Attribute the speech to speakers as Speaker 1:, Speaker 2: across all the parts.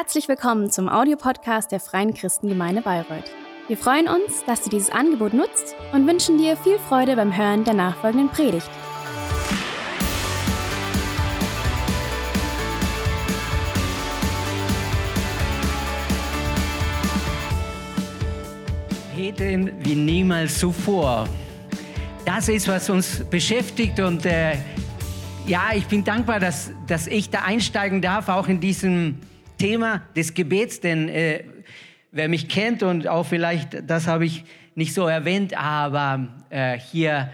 Speaker 1: Herzlich willkommen zum Audiopodcast der Freien Christengemeinde Bayreuth. Wir freuen uns, dass du dieses Angebot nutzt und wünschen dir viel Freude beim Hören der nachfolgenden Predigt.
Speaker 2: Beten wie niemals zuvor. Das ist, was uns beschäftigt und äh, ja, ich bin dankbar, dass, dass ich da einsteigen darf, auch in diesem Thema des Gebets, denn äh, wer mich kennt und auch vielleicht, das habe ich nicht so erwähnt, aber äh, hier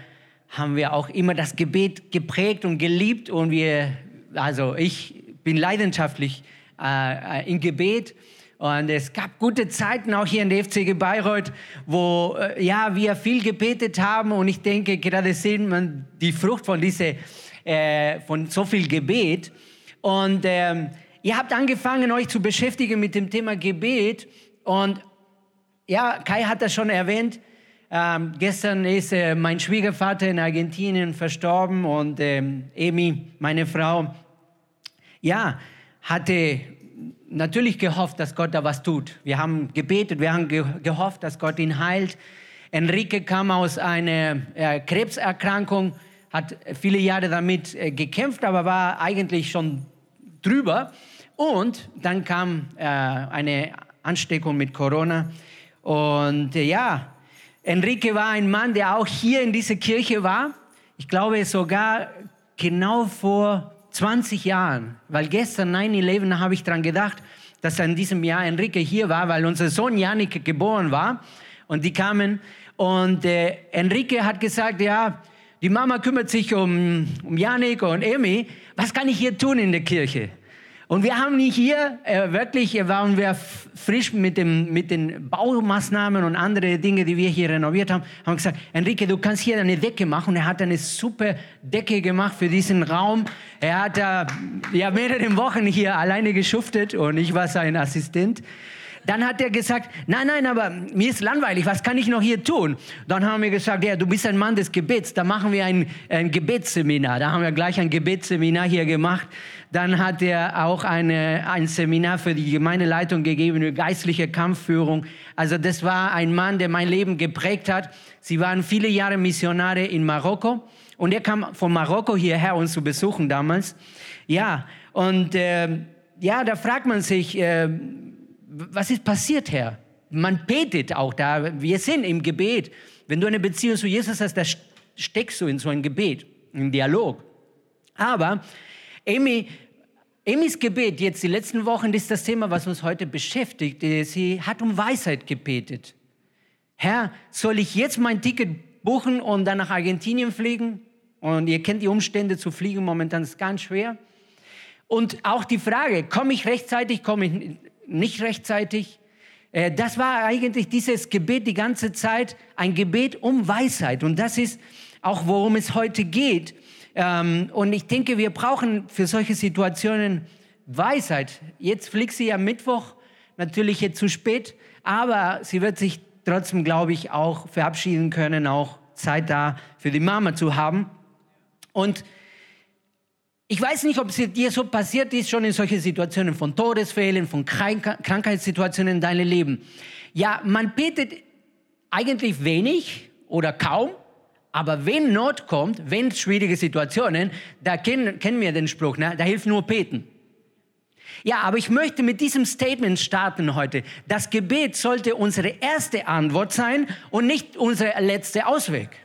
Speaker 2: haben wir auch immer das Gebet geprägt und geliebt und wir, also ich bin leidenschaftlich äh, im Gebet und es gab gute Zeiten auch hier in der FCG Bayreuth, wo äh, ja, wir viel gebetet haben und ich denke, gerade sehen man die Frucht von dieser äh, von so viel Gebet. Und ähm, ihr habt angefangen, euch zu beschäftigen mit dem Thema Gebet. Und ja, Kai hat das schon erwähnt. Ähm, gestern ist äh, mein Schwiegervater in Argentinien verstorben und ähm, Emi, meine Frau, ja, hatte natürlich gehofft, dass Gott da was tut. Wir haben gebetet, wir haben ge gehofft, dass Gott ihn heilt. Enrique kam aus einer äh, Krebserkrankung hat viele Jahre damit äh, gekämpft, aber war eigentlich schon drüber. Und dann kam äh, eine Ansteckung mit Corona. Und äh, ja, Enrique war ein Mann, der auch hier in dieser Kirche war. Ich glaube sogar genau vor 20 Jahren, weil gestern 9-11 habe ich daran gedacht, dass in diesem Jahr Enrique hier war, weil unser Sohn Janik geboren war. Und die kamen und äh, Enrique hat gesagt, ja, die Mama kümmert sich um, um Janik und Emi. Was kann ich hier tun in der Kirche? Und wir haben nicht hier, äh, wirklich äh, waren wir frisch mit, dem, mit den Baumaßnahmen und andere Dinge, die wir hier renoviert haben, haben gesagt, Enrique, du kannst hier eine Decke machen. Und er hat eine super Decke gemacht für diesen Raum. Er hat äh, ja mehrere Wochen hier alleine geschuftet und ich war sein Assistent. Dann hat er gesagt, nein, nein, aber mir ist langweilig, was kann ich noch hier tun? Dann haben wir gesagt, ja, du bist ein Mann des Gebets, da machen wir ein, ein Gebetsseminar. Da haben wir gleich ein Gebetsseminar hier gemacht. Dann hat er auch eine, ein Seminar für die Gemeindeleitung gegeben über geistliche Kampfführung. Also das war ein Mann, der mein Leben geprägt hat. Sie waren viele Jahre Missionare in Marokko und er kam von Marokko hierher, uns zu besuchen damals. Ja, und äh, ja, da fragt man sich, äh, was ist passiert, Herr? Man betet auch da. Wir sind im Gebet. Wenn du eine Beziehung zu Jesus hast, da steckst du in so ein Gebet, im Dialog. Aber Amy, Amy's Gebet jetzt die letzten Wochen, ist das Thema, was uns heute beschäftigt. Sie hat um Weisheit gebetet. Herr, soll ich jetzt mein Ticket buchen und dann nach Argentinien fliegen? Und ihr kennt die Umstände zu fliegen momentan ist ganz schwer. Und auch die Frage, komme ich rechtzeitig, komme ich nicht rechtzeitig. Äh, das war eigentlich dieses Gebet die ganze Zeit, ein Gebet um Weisheit. Und das ist auch, worum es heute geht. Ähm, und ich denke, wir brauchen für solche Situationen Weisheit. Jetzt fliegt sie am Mittwoch, natürlich jetzt zu spät, aber sie wird sich trotzdem, glaube ich, auch verabschieden können, auch Zeit da für die Mama zu haben. Und ich weiß nicht, ob es dir so passiert ist, schon in solchen Situationen von Todesfällen, von Krankheitssituationen in deinem Leben. Ja, man betet eigentlich wenig oder kaum, aber wenn Not kommt, wenn schwierige Situationen, da kennen, kennen wir den Spruch, ne? da hilft nur beten. Ja, aber ich möchte mit diesem Statement starten heute. Das Gebet sollte unsere erste Antwort sein und nicht unser letzter Ausweg.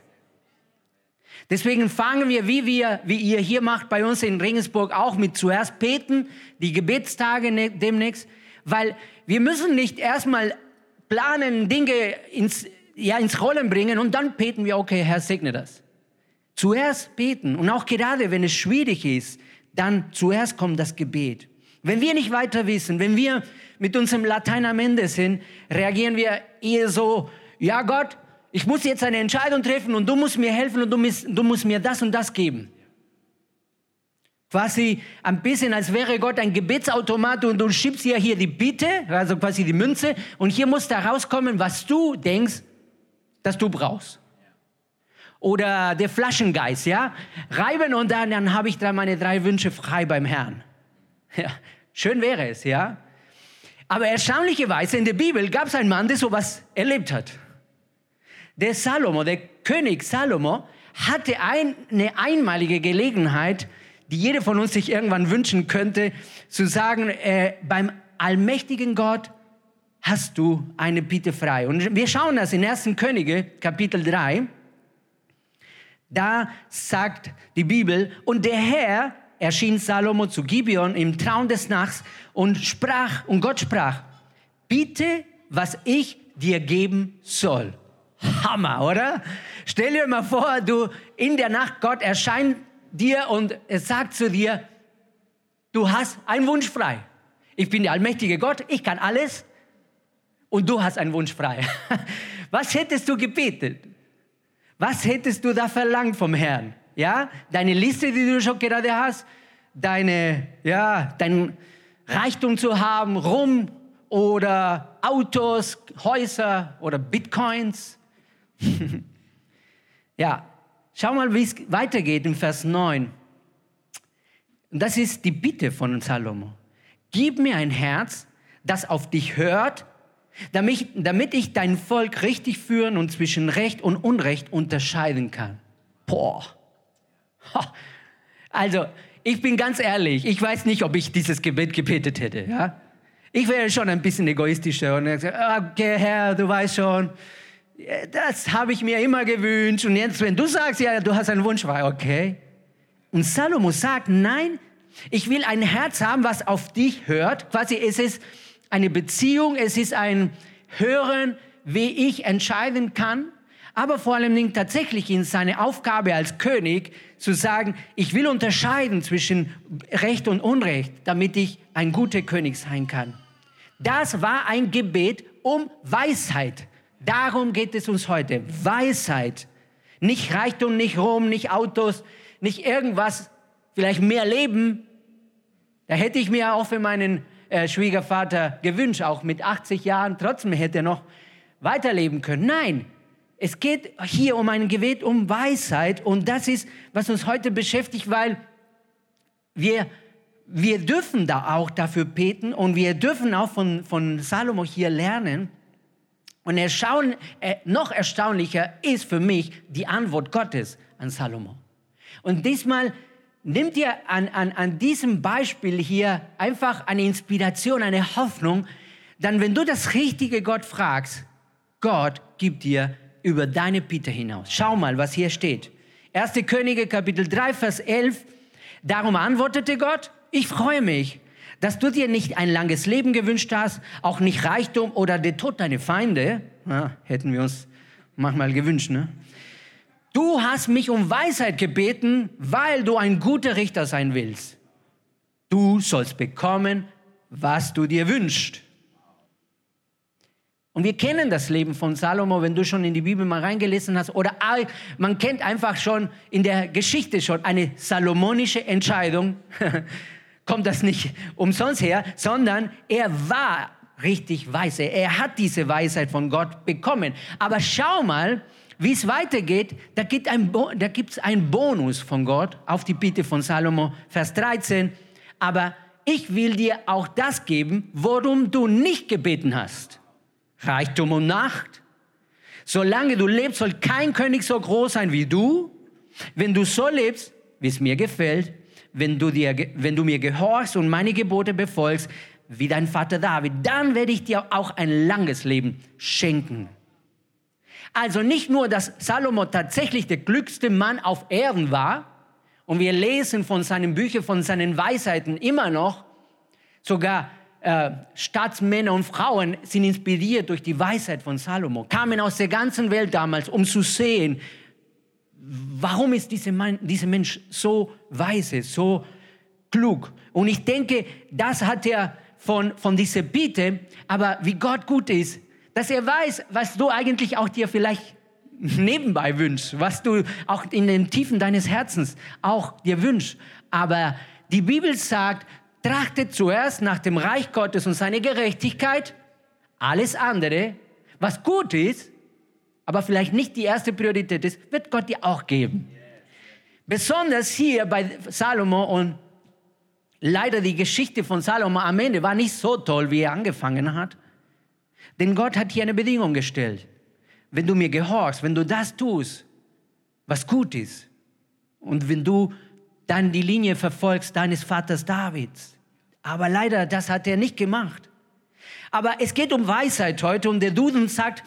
Speaker 2: Deswegen fangen wir, wie wir, wie ihr hier macht bei uns in Regensburg auch mit zuerst beten, die Gebetstage ne, demnächst, weil wir müssen nicht erstmal planen, Dinge ins, ja, ins Rollen bringen und dann beten wir, okay, Herr, segne das. Zuerst beten und auch gerade, wenn es schwierig ist, dann zuerst kommt das Gebet. Wenn wir nicht weiter wissen, wenn wir mit unserem Latein am Ende sind, reagieren wir eher so, ja Gott, ich muss jetzt eine Entscheidung treffen und du musst mir helfen und du musst, du musst mir das und das geben. Quasi ein bisschen, als wäre Gott ein Gebetsautomat und du schiebst ja hier die Bitte, also quasi die Münze, und hier muss da rauskommen, was du denkst, dass du brauchst. Oder der Flaschengeist, ja? Reiben und dann, dann habe ich da meine drei Wünsche frei beim Herrn. Ja, schön wäre es, ja? Aber erstaunlicherweise in der Bibel gab es einen Mann, der sowas erlebt hat. Der Salomo, der König Salomo, hatte eine einmalige Gelegenheit, die jeder von uns sich irgendwann wünschen könnte, zu sagen, äh, beim allmächtigen Gott hast du eine Bitte frei. Und wir schauen das in 1. Könige, Kapitel 3. Da sagt die Bibel, und der Herr erschien Salomo zu Gibeon im Traum des Nachts und sprach, und Gott sprach, bitte, was ich dir geben soll. Hammer, oder? Stell dir mal vor, du in der Nacht, Gott erscheint dir und er sagt zu dir, du hast einen Wunsch frei. Ich bin der allmächtige Gott, ich kann alles und du hast einen Wunsch frei. Was hättest du gebetet? Was hättest du da verlangt vom Herrn? Ja, deine Liste, die du schon gerade hast, deine, ja, dein Reichtum zu haben, Rum oder Autos, Häuser oder Bitcoins. ja, schau mal, wie es weitergeht im Vers 9. Und das ist die Bitte von Salomo. Gib mir ein Herz, das auf dich hört damit, damit ich dein Volk richtig führen und zwischen Recht und Unrecht unterscheiden kann. Boah. Also, ich bin ganz ehrlich, ich weiß nicht, ob ich dieses Gebet gebetet hätte. Ja? Ich wäre schon ein bisschen egoistischer und gesagt, okay, Herr, du weißt schon, das habe ich mir immer gewünscht. Und jetzt, wenn du sagst, ja, du hast einen Wunsch frei, okay. Und Salomo sagt, nein, ich will ein Herz haben, was auf dich hört. Quasi, es ist eine Beziehung, es ist ein Hören, wie ich entscheiden kann, aber vor Dingen tatsächlich in seine Aufgabe als König zu sagen, ich will unterscheiden zwischen Recht und Unrecht, damit ich ein guter König sein kann. Das war ein Gebet um Weisheit. Darum geht es uns heute. Weisheit. Nicht Reichtum, nicht Rom, nicht Autos, nicht irgendwas, vielleicht mehr Leben. Da hätte ich mir auch für meinen äh, Schwiegervater gewünscht, auch mit 80 Jahren, trotzdem hätte er noch weiterleben können. Nein, es geht hier um ein Gebet um Weisheit und das ist, was uns heute beschäftigt, weil wir, wir dürfen da auch dafür beten und wir dürfen auch von, von Salomo hier lernen. Und erstaun, äh, noch erstaunlicher ist für mich die Antwort Gottes an Salomo. Und diesmal nimm dir an, an, an diesem Beispiel hier einfach eine Inspiration, eine Hoffnung, dann wenn du das richtige Gott fragst, Gott gibt dir über deine Bitte hinaus. Schau mal, was hier steht. 1. Könige Kapitel 3, Vers 11. Darum antwortete Gott, ich freue mich, dass du dir nicht ein langes Leben gewünscht hast, auch nicht Reichtum oder der Tod deiner Feinde. Ja, hätten wir uns manchmal gewünscht, ne? Du hast mich um Weisheit gebeten, weil du ein guter Richter sein willst. Du sollst bekommen, was du dir wünschst. Und wir kennen das Leben von Salomo, wenn du schon in die Bibel mal reingelesen hast. Oder man kennt einfach schon in der Geschichte schon eine salomonische Entscheidung. Kommt das nicht umsonst her, sondern er war richtig weise. Er hat diese Weisheit von Gott bekommen. Aber schau mal, wie es weitergeht, da gibt es einen Bonus von Gott auf die Bitte von Salomo, Vers 13. Aber ich will dir auch das geben, worum du nicht gebeten hast. Reichtum und Nacht. Solange du lebst, soll kein König so groß sein wie du. Wenn du so lebst, wie es mir gefällt, wenn du, dir, wenn du mir gehorchst und meine Gebote befolgst, wie dein Vater David, dann werde ich dir auch ein langes Leben schenken. Also nicht nur, dass Salomo tatsächlich der glücklichste Mann auf Erden war, und wir lesen von seinen Büchern, von seinen Weisheiten immer noch, sogar äh, Staatsmänner und Frauen sind inspiriert durch die Weisheit von Salomo, kamen aus der ganzen Welt damals, um zu sehen, warum ist dieser, Mann, dieser Mensch so weise, so klug. Und ich denke, das hat er von, von dieser Bitte, aber wie Gott gut ist, dass er weiß, was du eigentlich auch dir vielleicht nebenbei wünschst, was du auch in den Tiefen deines Herzens auch dir wünschst. Aber die Bibel sagt, trachte zuerst nach dem Reich Gottes und seine Gerechtigkeit. Alles andere, was gut ist, aber vielleicht nicht die erste Priorität ist, wird Gott dir auch geben. Besonders hier bei Salomo und Leider die Geschichte von Salomo am Ende war nicht so toll, wie er angefangen hat. Denn Gott hat hier eine Bedingung gestellt. Wenn du mir gehorchst, wenn du das tust, was gut ist, und wenn du dann die Linie verfolgst deines Vaters Davids. Aber leider, das hat er nicht gemacht. Aber es geht um Weisheit heute und der Duden sagt,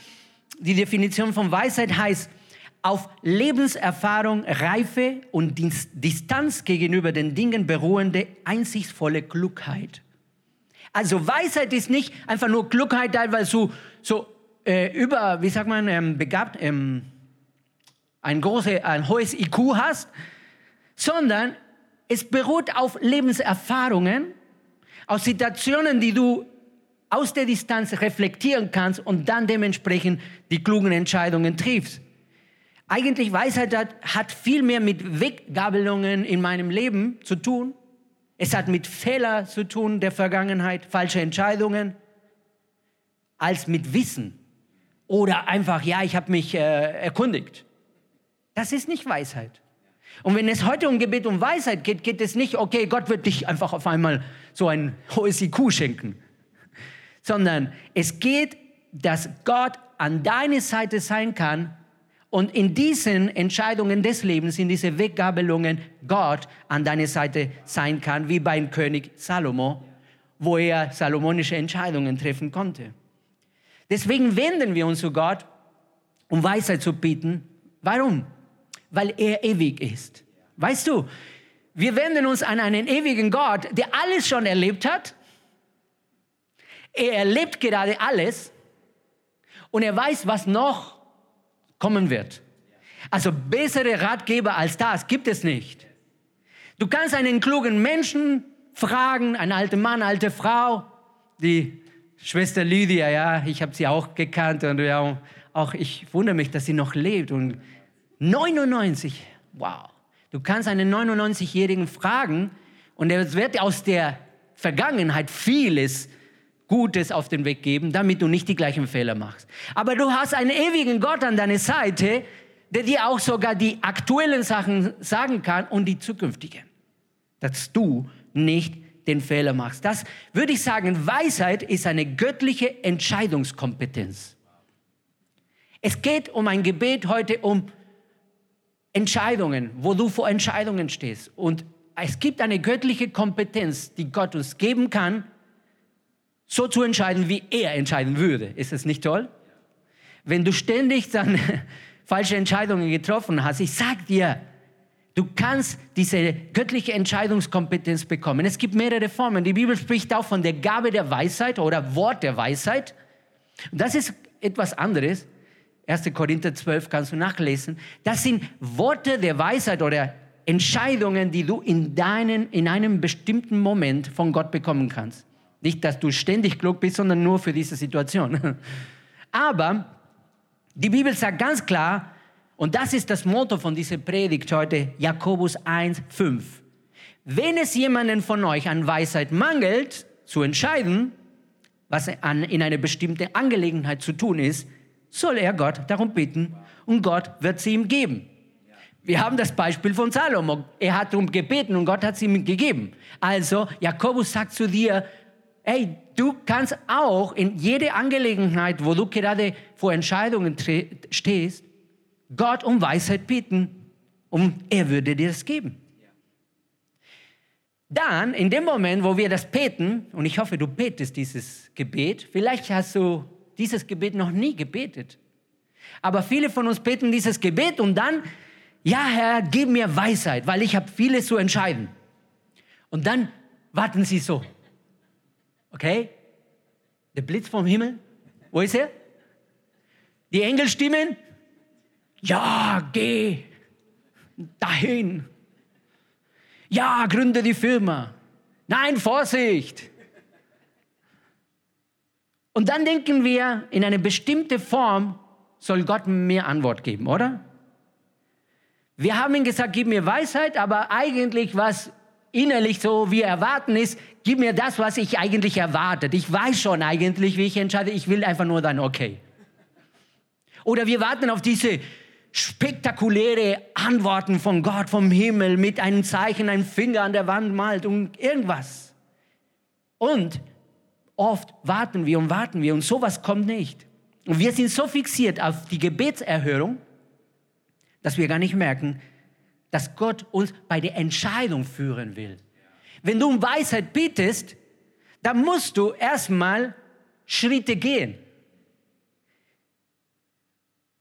Speaker 2: die Definition von Weisheit heißt, auf Lebenserfahrung, Reife und Distanz gegenüber den Dingen beruhende, einsichtsvolle Klugheit. Also Weisheit ist nicht einfach nur Klugheit, weil du so äh, über, wie sagt man, ähm, begabt, ähm, ein, große, ein hohes IQ hast, sondern es beruht auf Lebenserfahrungen, aus Situationen, die du aus der Distanz reflektieren kannst und dann dementsprechend die klugen Entscheidungen triffst. Eigentlich Weisheit hat, hat viel mehr mit Weggabelungen in meinem Leben zu tun. Es hat mit Fehlern zu tun der Vergangenheit, falsche Entscheidungen, als mit Wissen. Oder einfach, ja, ich habe mich äh, erkundigt. Das ist nicht Weisheit. Und wenn es heute um Gebet um Weisheit geht, geht es nicht, okay, Gott wird dich einfach auf einmal so ein hohes IQ schenken, sondern es geht, dass Gott an deiner Seite sein kann und in diesen Entscheidungen des Lebens, in diese Weggabelungen, Gott an deiner Seite sein kann, wie beim König Salomo, wo er salomonische Entscheidungen treffen konnte. Deswegen wenden wir uns zu Gott, um Weisheit zu bieten. Warum? weil er ewig ist. Weißt du, wir wenden uns an einen ewigen Gott, der alles schon erlebt hat. Er erlebt gerade alles und er weiß, was noch kommen wird. Also bessere Ratgeber als das gibt es nicht. Du kannst einen klugen Menschen fragen, einen alten Mann, alte Frau, die Schwester Lydia, ja, ich habe sie auch gekannt und ja, auch ich wundere mich, dass sie noch lebt und 99. Wow. Du kannst einen 99-Jährigen fragen und er wird aus der Vergangenheit vieles Gutes auf den Weg geben, damit du nicht die gleichen Fehler machst. Aber du hast einen ewigen Gott an deiner Seite, der dir auch sogar die aktuellen Sachen sagen kann und die zukünftigen, dass du nicht den Fehler machst. Das würde ich sagen, Weisheit ist eine göttliche Entscheidungskompetenz. Es geht um ein Gebet heute um Entscheidungen, wo du vor Entscheidungen stehst. Und es gibt eine göttliche Kompetenz, die Gott uns geben kann, so zu entscheiden, wie er entscheiden würde. Ist das nicht toll? Wenn du ständig dann falsche Entscheidungen getroffen hast, ich sag dir, du kannst diese göttliche Entscheidungskompetenz bekommen. Es gibt mehrere Formen. Die Bibel spricht auch von der Gabe der Weisheit oder Wort der Weisheit. Und das ist etwas anderes. 1. Korinther 12 kannst du nachlesen. Das sind Worte der Weisheit oder Entscheidungen, die du in, deinen, in einem bestimmten Moment von Gott bekommen kannst. Nicht, dass du ständig klug bist, sondern nur für diese Situation. Aber die Bibel sagt ganz klar, und das ist das Motto von dieser Predigt heute, Jakobus 1, 5. Wenn es jemanden von euch an Weisheit mangelt, zu entscheiden, was an, in einer bestimmten Angelegenheit zu tun ist, soll er Gott darum bitten und Gott wird sie ihm geben. Wir haben das Beispiel von Salomo. Er hat darum gebeten und Gott hat sie ihm gegeben. Also Jakobus sagt zu dir, hey, du kannst auch in jede Angelegenheit, wo du gerade vor Entscheidungen stehst, Gott um Weisheit bitten und er würde dir das geben. Dann, in dem Moment, wo wir das beten, und ich hoffe, du betest dieses Gebet, vielleicht hast du dieses Gebet noch nie gebetet. Aber viele von uns beten dieses Gebet und dann, ja Herr, gib mir Weisheit, weil ich habe vieles zu entscheiden. Und dann warten sie so. Okay? Der Blitz vom Himmel, wo ist er? Die Engel stimmen, ja, geh dahin. Ja, gründe die Firma. Nein, Vorsicht. Und dann denken wir, in eine bestimmte Form soll Gott mir Antwort geben, oder? Wir haben ihm gesagt, gib mir Weisheit, aber eigentlich was innerlich so wir erwarten ist, gib mir das, was ich eigentlich erwartet. Ich weiß schon eigentlich, wie ich entscheide, ich will einfach nur dein Okay. Oder wir warten auf diese spektakuläre Antworten von Gott vom Himmel mit einem Zeichen, einem Finger an der Wand malt und irgendwas. Und oft warten wir und warten wir und sowas kommt nicht. Und wir sind so fixiert auf die Gebetserhörung, dass wir gar nicht merken, dass Gott uns bei der Entscheidung führen will. Wenn du um Weisheit bittest, dann musst du erstmal Schritte gehen.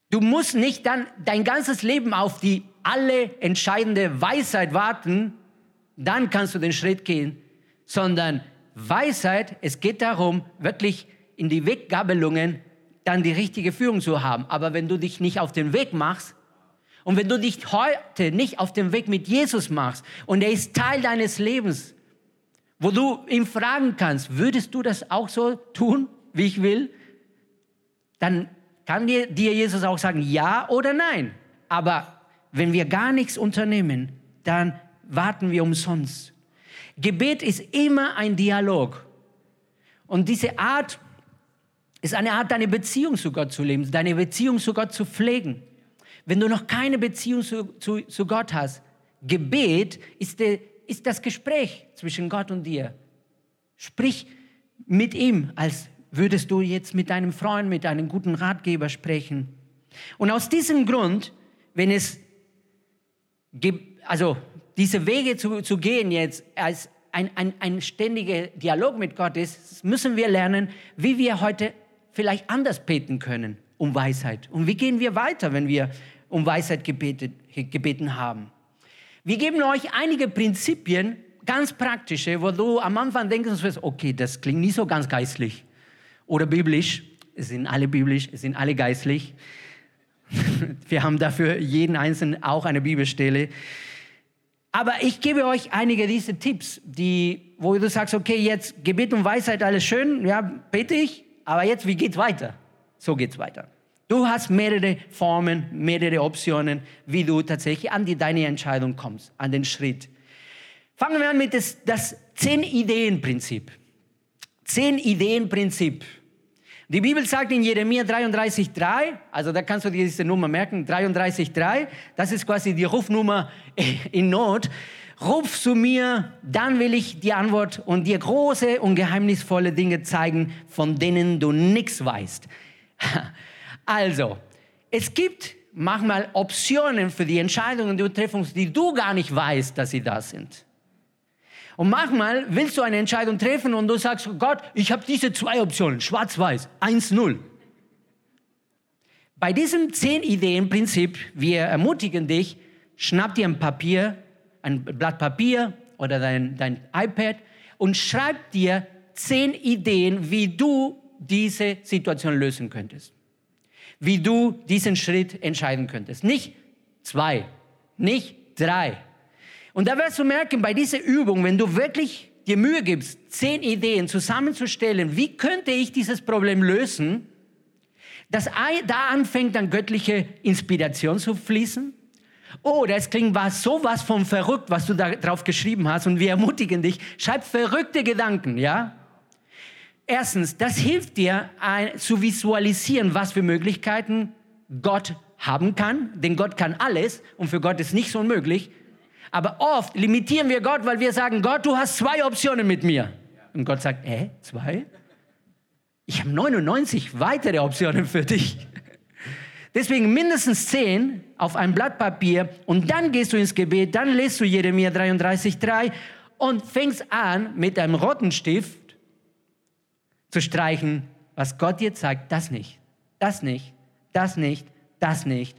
Speaker 2: Du musst nicht dann dein ganzes Leben auf die alle entscheidende Weisheit warten, dann kannst du den Schritt gehen, sondern Weisheit, es geht darum, wirklich in die Weggabelungen dann die richtige Führung zu haben. Aber wenn du dich nicht auf den Weg machst und wenn du dich heute nicht auf den Weg mit Jesus machst und er ist Teil deines Lebens, wo du ihn fragen kannst, würdest du das auch so tun, wie ich will? Dann kann dir, dir Jesus auch sagen, ja oder nein. Aber wenn wir gar nichts unternehmen, dann warten wir umsonst. Gebet ist immer ein Dialog. Und diese Art ist eine Art, deine Beziehung zu Gott zu leben, deine Beziehung zu Gott zu pflegen. Wenn du noch keine Beziehung zu, zu, zu Gott hast, Gebet ist, de, ist das Gespräch zwischen Gott und dir. Sprich mit ihm, als würdest du jetzt mit deinem Freund, mit einem guten Ratgeber sprechen. Und aus diesem Grund, wenn es, also diese Wege zu, zu gehen jetzt als ein, ein, ein ständiger Dialog mit Gott ist, müssen wir lernen, wie wir heute vielleicht anders beten können um Weisheit. Und wie gehen wir weiter, wenn wir um Weisheit gebetet, gebeten haben? Wir geben euch einige Prinzipien, ganz praktische, wo du am Anfang denkst, okay, das klingt nicht so ganz geistlich oder biblisch. Es sind alle biblisch, es sind alle geistlich. Wir haben dafür jeden Einzelnen auch eine Bibelstelle. Aber ich gebe euch einige dieser Tipps, die, wo du sagst, okay, jetzt Gebet und Weisheit, alles schön, ja, bete ich, aber jetzt, wie geht's weiter? So geht's weiter. Du hast mehrere Formen, mehrere Optionen, wie du tatsächlich an die, deine Entscheidung kommst, an den Schritt. Fangen wir an mit das, das Zehn-Ideen-Prinzip. Zehn-Ideen-Prinzip. Die Bibel sagt in Jeremia 33,3, also da kannst du dir diese Nummer merken, 33,3, das ist quasi die Rufnummer in Not. Ruf zu mir, dann will ich die Antwort und dir große und geheimnisvolle Dinge zeigen, von denen du nichts weißt. Also, es gibt manchmal Optionen für die Entscheidungen, die du triffst, die du gar nicht weißt, dass sie da sind. Und manchmal willst du eine Entscheidung treffen und du sagst, Gott, ich habe diese zwei Optionen, schwarz-weiß, 1-0. Bei diesem Zehn-Ideen-Prinzip, wir ermutigen dich, schnapp dir ein Papier, ein Blatt Papier oder dein, dein iPad und schreib dir zehn Ideen, wie du diese Situation lösen könntest. Wie du diesen Schritt entscheiden könntest. Nicht zwei, nicht drei, und da wirst du merken, bei dieser Übung, wenn du wirklich dir Mühe gibst, zehn Ideen zusammenzustellen, wie könnte ich dieses Problem lösen, dass da anfängt dann göttliche Inspiration zu fließen. Oder es klingt was, sowas von verrückt, was du da drauf geschrieben hast und wir ermutigen dich, schreib verrückte Gedanken, ja? Erstens, das hilft dir ein, zu visualisieren, was für Möglichkeiten Gott haben kann, denn Gott kann alles und für Gott ist nichts unmöglich. Aber oft limitieren wir Gott, weil wir sagen, Gott, du hast zwei Optionen mit mir. Und Gott sagt, äh, zwei? Ich habe 99 weitere Optionen für dich. Deswegen mindestens zehn auf ein Blatt Papier und dann gehst du ins Gebet, dann lest du Jeremia 33,3 und fängst an mit einem roten Stift zu streichen, was Gott dir zeigt, das nicht, das nicht, das nicht, das nicht,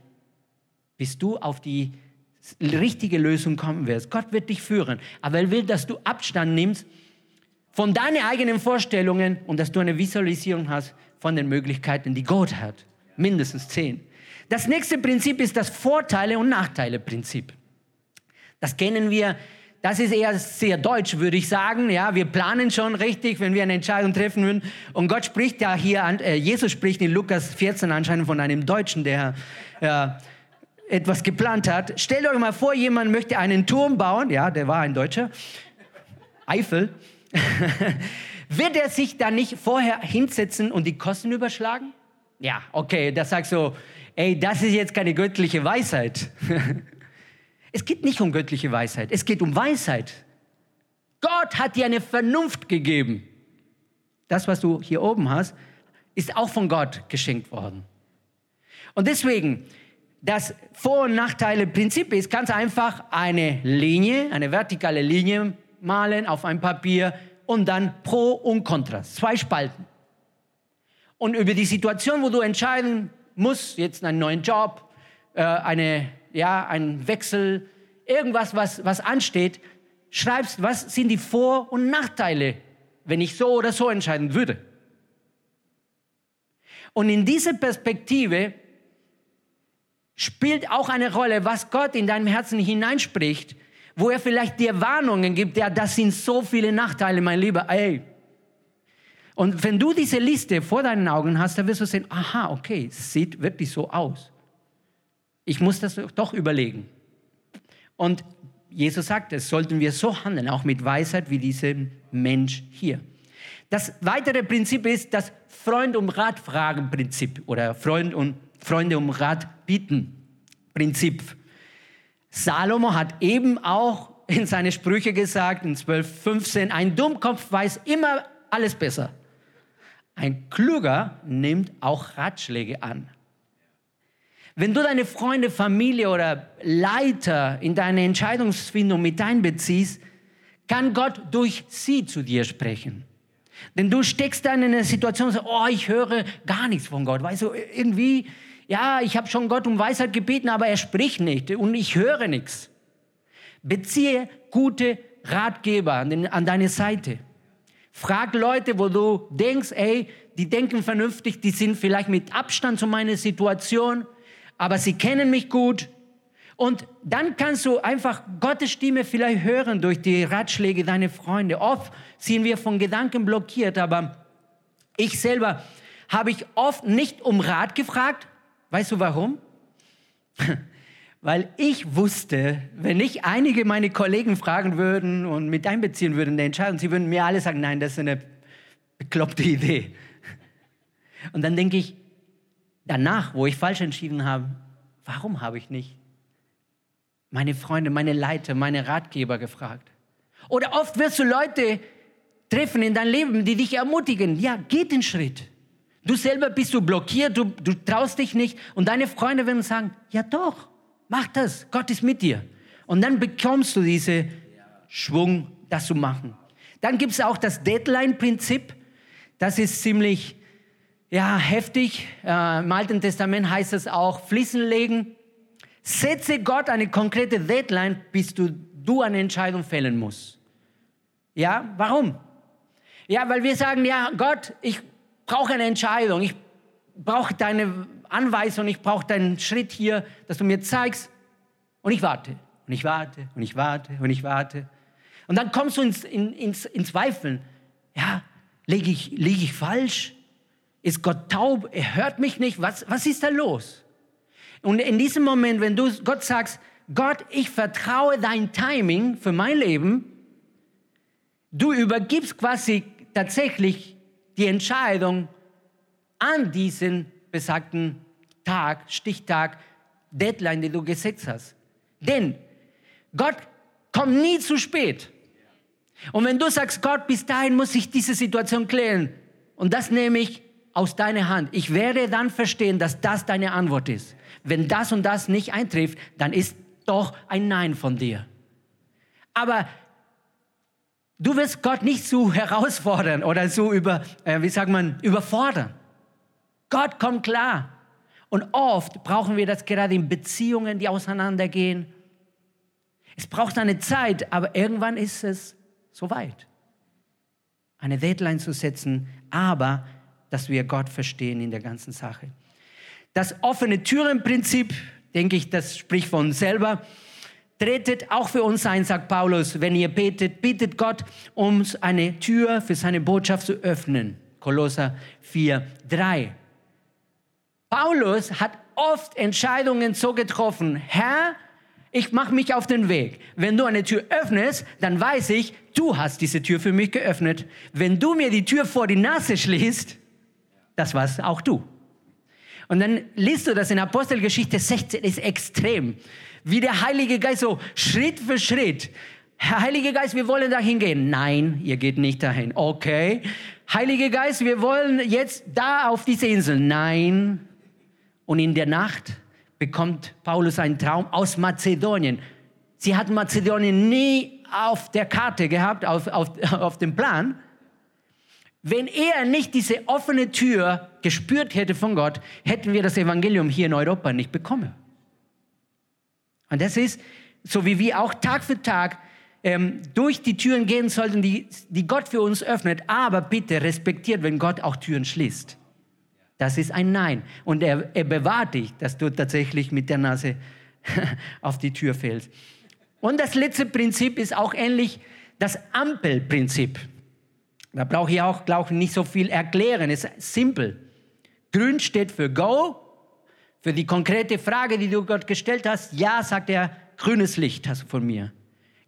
Speaker 2: bis du auf die richtige Lösung kommen wirst. Gott wird dich führen, aber er will, dass du Abstand nimmst von deinen eigenen Vorstellungen und dass du eine Visualisierung hast von den Möglichkeiten, die Gott hat. Mindestens zehn. Das nächste Prinzip ist das Vorteile- und Nachteile-Prinzip. Das kennen wir, das ist eher sehr deutsch, würde ich sagen. Ja, wir planen schon richtig, wenn wir eine Entscheidung treffen würden. Und Gott spricht ja hier, äh, Jesus spricht in Lukas 14 anscheinend von einem Deutschen, der äh, etwas geplant hat. Stellt euch mal vor, jemand möchte einen Turm bauen, ja, der war ein Deutscher, Eifel. Wird er sich da nicht vorher hinsetzen und die Kosten überschlagen? Ja, okay, da sagst du, ey, das ist jetzt keine göttliche Weisheit. es geht nicht um göttliche Weisheit, es geht um Weisheit. Gott hat dir eine Vernunft gegeben. Das, was du hier oben hast, ist auch von Gott geschenkt worden. Und deswegen, das Vor- und Nachteile-Prinzip ist ganz einfach eine Linie, eine vertikale Linie malen auf ein Papier und dann Pro und Kontrast, zwei Spalten. Und über die Situation, wo du entscheiden musst, jetzt einen neuen Job, äh, eine, ja, einen Wechsel, irgendwas, was, was ansteht, schreibst, was sind die Vor- und Nachteile, wenn ich so oder so entscheiden würde. Und in dieser Perspektive spielt auch eine Rolle, was Gott in deinem Herzen hineinspricht, wo er vielleicht dir Warnungen gibt, ja, das sind so viele Nachteile, mein Lieber, ey. Und wenn du diese Liste vor deinen Augen hast, dann wirst du sehen, aha, okay, sieht wirklich so aus. Ich muss das doch überlegen. Und Jesus sagt, es sollten wir so handeln, auch mit Weisheit wie dieser Mensch hier. Das weitere Prinzip ist das Freund um Rat fragen Prinzip oder Freund und Freunde um Rat bieten Prinzip. Salomo hat eben auch in seine Sprüche gesagt, in 12, 15, ein Dummkopf weiß immer alles besser. Ein Kluger nimmt auch Ratschläge an. Wenn du deine Freunde, Familie oder Leiter in deine Entscheidungsfindung mit einbeziehst, kann Gott durch sie zu dir sprechen. Denn du steckst dann in einer Situation, so, oh, ich höre gar nichts von Gott. Weißt du, irgendwie ja, ich habe schon Gott um Weisheit gebeten, aber er spricht nicht und ich höre nichts. Beziehe gute Ratgeber an, den, an deine Seite. Frag Leute, wo du denkst, ey, die denken vernünftig, die sind vielleicht mit Abstand zu meiner Situation, aber sie kennen mich gut. Und dann kannst du einfach Gottes Stimme vielleicht hören durch die Ratschläge deiner Freunde. Oft sind wir von Gedanken blockiert, aber ich selber habe ich oft nicht um Rat gefragt, Weißt du warum? Weil ich wusste, wenn ich einige meine Kollegen fragen würden und mit einbeziehen würden in die Entscheidung, sie würden mir alle sagen, nein, das ist eine bekloppte Idee. Und dann denke ich, danach, wo ich falsch entschieden habe, warum habe ich nicht meine Freunde, meine Leiter, meine Ratgeber gefragt? Oder oft wirst du Leute treffen in deinem Leben, die dich ermutigen. Ja, geht den Schritt. Du selber bist du blockiert, du, du traust dich nicht und deine Freunde werden sagen, ja doch, mach das, Gott ist mit dir. Und dann bekommst du diesen Schwung, das zu machen. Dann gibt es auch das Deadline-Prinzip. Das ist ziemlich ja, heftig. Äh, Im Alten Testament heißt es auch fließen legen. Setze Gott eine konkrete Deadline, bis du, du eine Entscheidung fällen musst. Ja, warum? Ja, weil wir sagen, ja, Gott, ich brauche eine Entscheidung, ich brauche deine Anweisung, ich brauche deinen Schritt hier, dass du mir zeigst. Und ich warte, und ich warte, und ich warte, und ich warte. Und dann kommst du ins, in, ins, ins Zweifeln. Ja, liege ich, lieg ich falsch? Ist Gott taub? Er hört mich nicht? Was, was ist da los? Und in diesem Moment, wenn du Gott sagst, Gott, ich vertraue dein Timing für mein Leben, du übergibst quasi tatsächlich die Entscheidung an diesen besagten Tag, Stichtag, Deadline, den du gesetzt hast. Denn Gott kommt nie zu spät. Und wenn du sagst, Gott, bis dahin muss ich diese Situation klären, und das nehme ich aus deiner Hand, ich werde dann verstehen, dass das deine Antwort ist. Wenn das und das nicht eintrifft, dann ist doch ein Nein von dir. Aber Du wirst Gott nicht so herausfordern oder so über, äh, wie sagt man, überfordern. Gott kommt klar. Und oft brauchen wir das gerade in Beziehungen, die auseinandergehen. Es braucht eine Zeit, aber irgendwann ist es soweit. Eine Deadline zu setzen, aber dass wir Gott verstehen in der ganzen Sache. Das offene Türenprinzip, denke ich, das spricht von selber. Tretet auch für uns ein, sagt Paulus, wenn ihr betet, bittet Gott, uns eine Tür für seine Botschaft zu öffnen. Kolosser 4, 3. Paulus hat oft Entscheidungen so getroffen, Herr, ich mache mich auf den Weg. Wenn du eine Tür öffnest, dann weiß ich, du hast diese Tür für mich geöffnet. Wenn du mir die Tür vor die Nase schließt, das warst auch du. Und dann liest du das in Apostelgeschichte 16, ist extrem. Wie der Heilige Geist so Schritt für Schritt. Herr Heiliger Geist, wir wollen dahin gehen. Nein, ihr geht nicht dahin. Okay. Heiliger Geist, wir wollen jetzt da auf diese Insel. Nein. Und in der Nacht bekommt Paulus einen Traum aus Mazedonien. Sie hat Mazedonien nie auf der Karte gehabt, auf, auf, auf dem Plan. Wenn er nicht diese offene Tür gespürt hätte von Gott, hätten wir das Evangelium hier in Europa nicht bekommen. Und das ist, so wie wir auch Tag für Tag ähm, durch die Türen gehen sollten, die, die Gott für uns öffnet, aber bitte respektiert, wenn Gott auch Türen schließt. Das ist ein Nein. Und er, er bewahrt dich, dass du tatsächlich mit der Nase auf die Tür fällst. Und das letzte Prinzip ist auch ähnlich das Ampelprinzip. Da brauche ich auch, glaube ich, nicht so viel erklären. Es ist simpel. Grün steht für Go. Für die konkrete Frage, die du Gott gestellt hast, ja, sagt er, grünes Licht hast du von mir.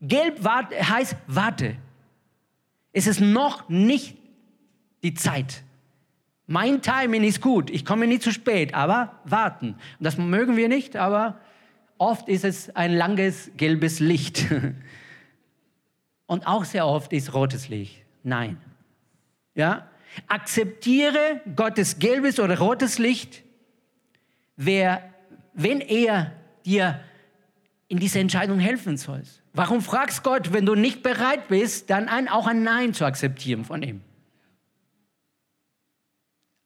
Speaker 2: Gelb heißt warte. Es ist noch nicht die Zeit. Mein Timing ist gut. Ich komme nicht zu spät, aber warten. Und das mögen wir nicht, aber oft ist es ein langes gelbes Licht. Und auch sehr oft ist rotes Licht. Nein. Ja? Akzeptiere Gottes gelbes oder rotes Licht, wer, wenn er dir in dieser Entscheidung helfen soll. Warum fragst Gott, wenn du nicht bereit bist, dann ein, auch ein Nein zu akzeptieren von ihm?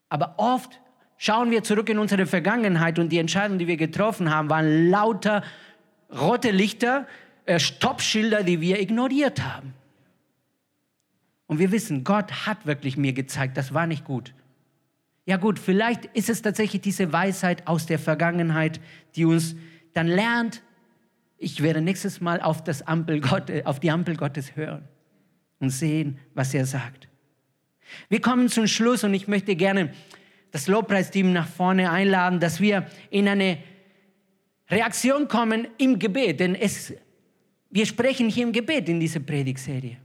Speaker 2: Aber oft schauen wir zurück in unsere Vergangenheit und die Entscheidungen, die wir getroffen haben, waren lauter rote Lichter, äh, Stoppschilder, die wir ignoriert haben. Und wir wissen, Gott hat wirklich mir gezeigt, das war nicht gut. Ja gut, vielleicht ist es tatsächlich diese Weisheit aus der Vergangenheit, die uns dann lernt, ich werde nächstes Mal auf, das Ampel Gott, auf die Ampel Gottes hören und sehen, was er sagt. Wir kommen zum Schluss und ich möchte gerne das Lobpreisteam nach vorne einladen, dass wir in eine Reaktion kommen im Gebet, denn es, wir sprechen hier im Gebet in dieser Predigtserie.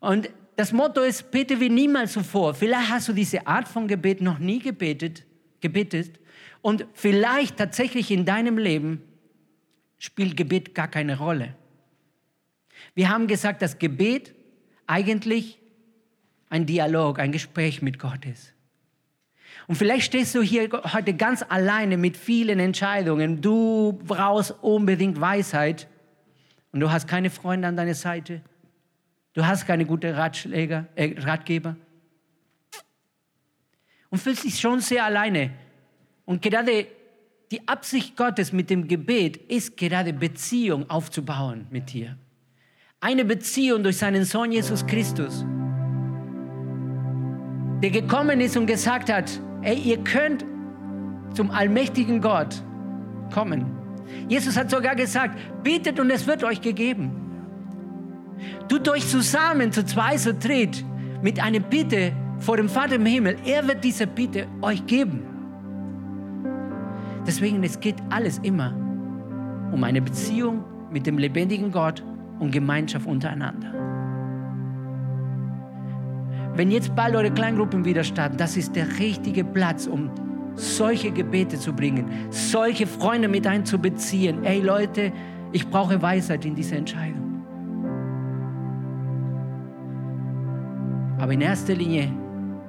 Speaker 2: Und das Motto ist, bete wie niemals zuvor. Vielleicht hast du diese Art von Gebet noch nie gebetet, gebetet und vielleicht tatsächlich in deinem Leben spielt Gebet gar keine Rolle. Wir haben gesagt, dass Gebet eigentlich ein Dialog, ein Gespräch mit Gott ist. Und vielleicht stehst du hier heute ganz alleine mit vielen Entscheidungen. Du brauchst unbedingt Weisheit und du hast keine Freunde an deiner Seite. Du hast keine guten äh, Ratgeber. Und fühlst dich schon sehr alleine. Und gerade die Absicht Gottes mit dem Gebet ist gerade Beziehung aufzubauen mit dir. Eine Beziehung durch seinen Sohn Jesus Christus, der gekommen ist und gesagt hat, ey, ihr könnt zum allmächtigen Gott kommen. Jesus hat sogar gesagt, betet und es wird euch gegeben. Tut euch zusammen zu zwei, zu dritt mit einer Bitte vor dem Vater im Himmel. Er wird diese Bitte euch geben. Deswegen, es geht alles immer um eine Beziehung mit dem lebendigen Gott und Gemeinschaft untereinander. Wenn jetzt bald eure Kleingruppen wieder starten, das ist der richtige Platz, um solche Gebete zu bringen, solche Freunde mit einzubeziehen. Ey Leute, ich brauche Weisheit in dieser Entscheidung. Aber in erster Linie,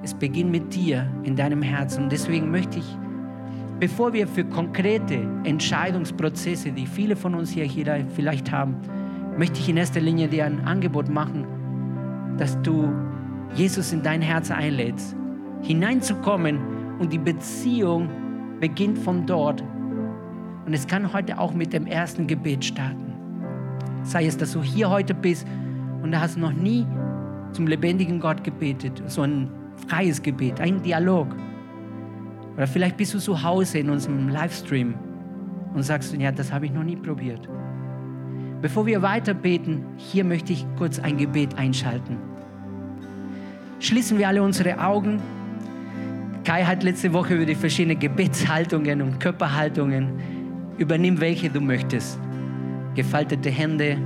Speaker 2: es beginnt mit dir in deinem Herzen. Und deswegen möchte ich, bevor wir für konkrete Entscheidungsprozesse, die viele von uns hier, hier vielleicht haben, möchte ich in erster Linie dir ein Angebot machen, dass du Jesus in dein Herz einlädst, hineinzukommen und die Beziehung beginnt von dort. Und es kann heute auch mit dem ersten Gebet starten. Sei es, dass du hier heute bist und du hast noch nie zum lebendigen Gott gebetet, so ein freies Gebet, ein Dialog. Oder vielleicht bist du zu Hause in unserem Livestream und sagst, ja, das habe ich noch nie probiert. Bevor wir weiter beten, hier möchte ich kurz ein Gebet einschalten. Schließen wir alle unsere Augen. Kai hat letzte Woche über die verschiedenen Gebetshaltungen und Körperhaltungen. Übernimm welche du möchtest. Gefaltete Hände,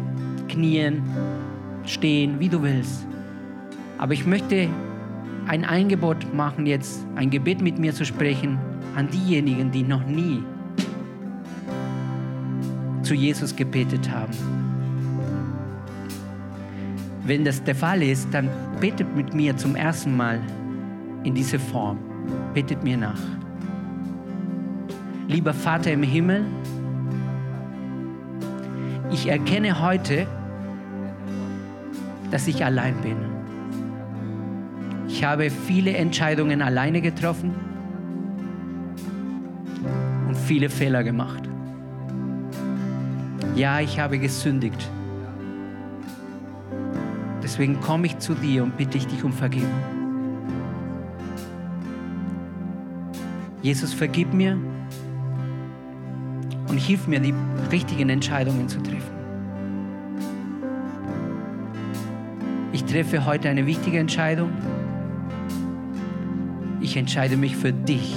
Speaker 2: Knien, stehen, wie du willst. Aber ich möchte ein Angebot machen, jetzt ein Gebet mit mir zu sprechen an diejenigen, die noch nie zu Jesus gebetet haben. Wenn das der Fall ist, dann betet mit mir zum ersten Mal in diese Form. Betet mir nach. Lieber Vater im Himmel, ich erkenne heute, dass ich allein bin. Ich habe viele Entscheidungen alleine getroffen und viele Fehler gemacht. Ja, ich habe gesündigt. Deswegen komme ich zu dir und bitte ich dich um Vergebung. Jesus, vergib mir und hilf mir, die richtigen Entscheidungen zu treffen. Ich treffe heute eine wichtige Entscheidung. Ich entscheide mich für dich.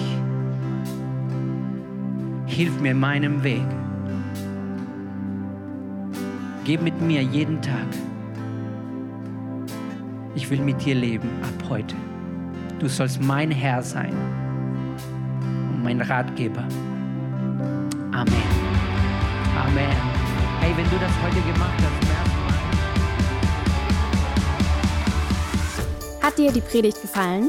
Speaker 2: Hilf mir in meinem Weg. Geh mit mir jeden Tag. Ich will mit dir leben ab heute. Du sollst mein Herr sein und mein Ratgeber. Amen. Amen. Hey, wenn du das heute gemacht hast,
Speaker 1: ersten Mal. Hat dir die Predigt gefallen?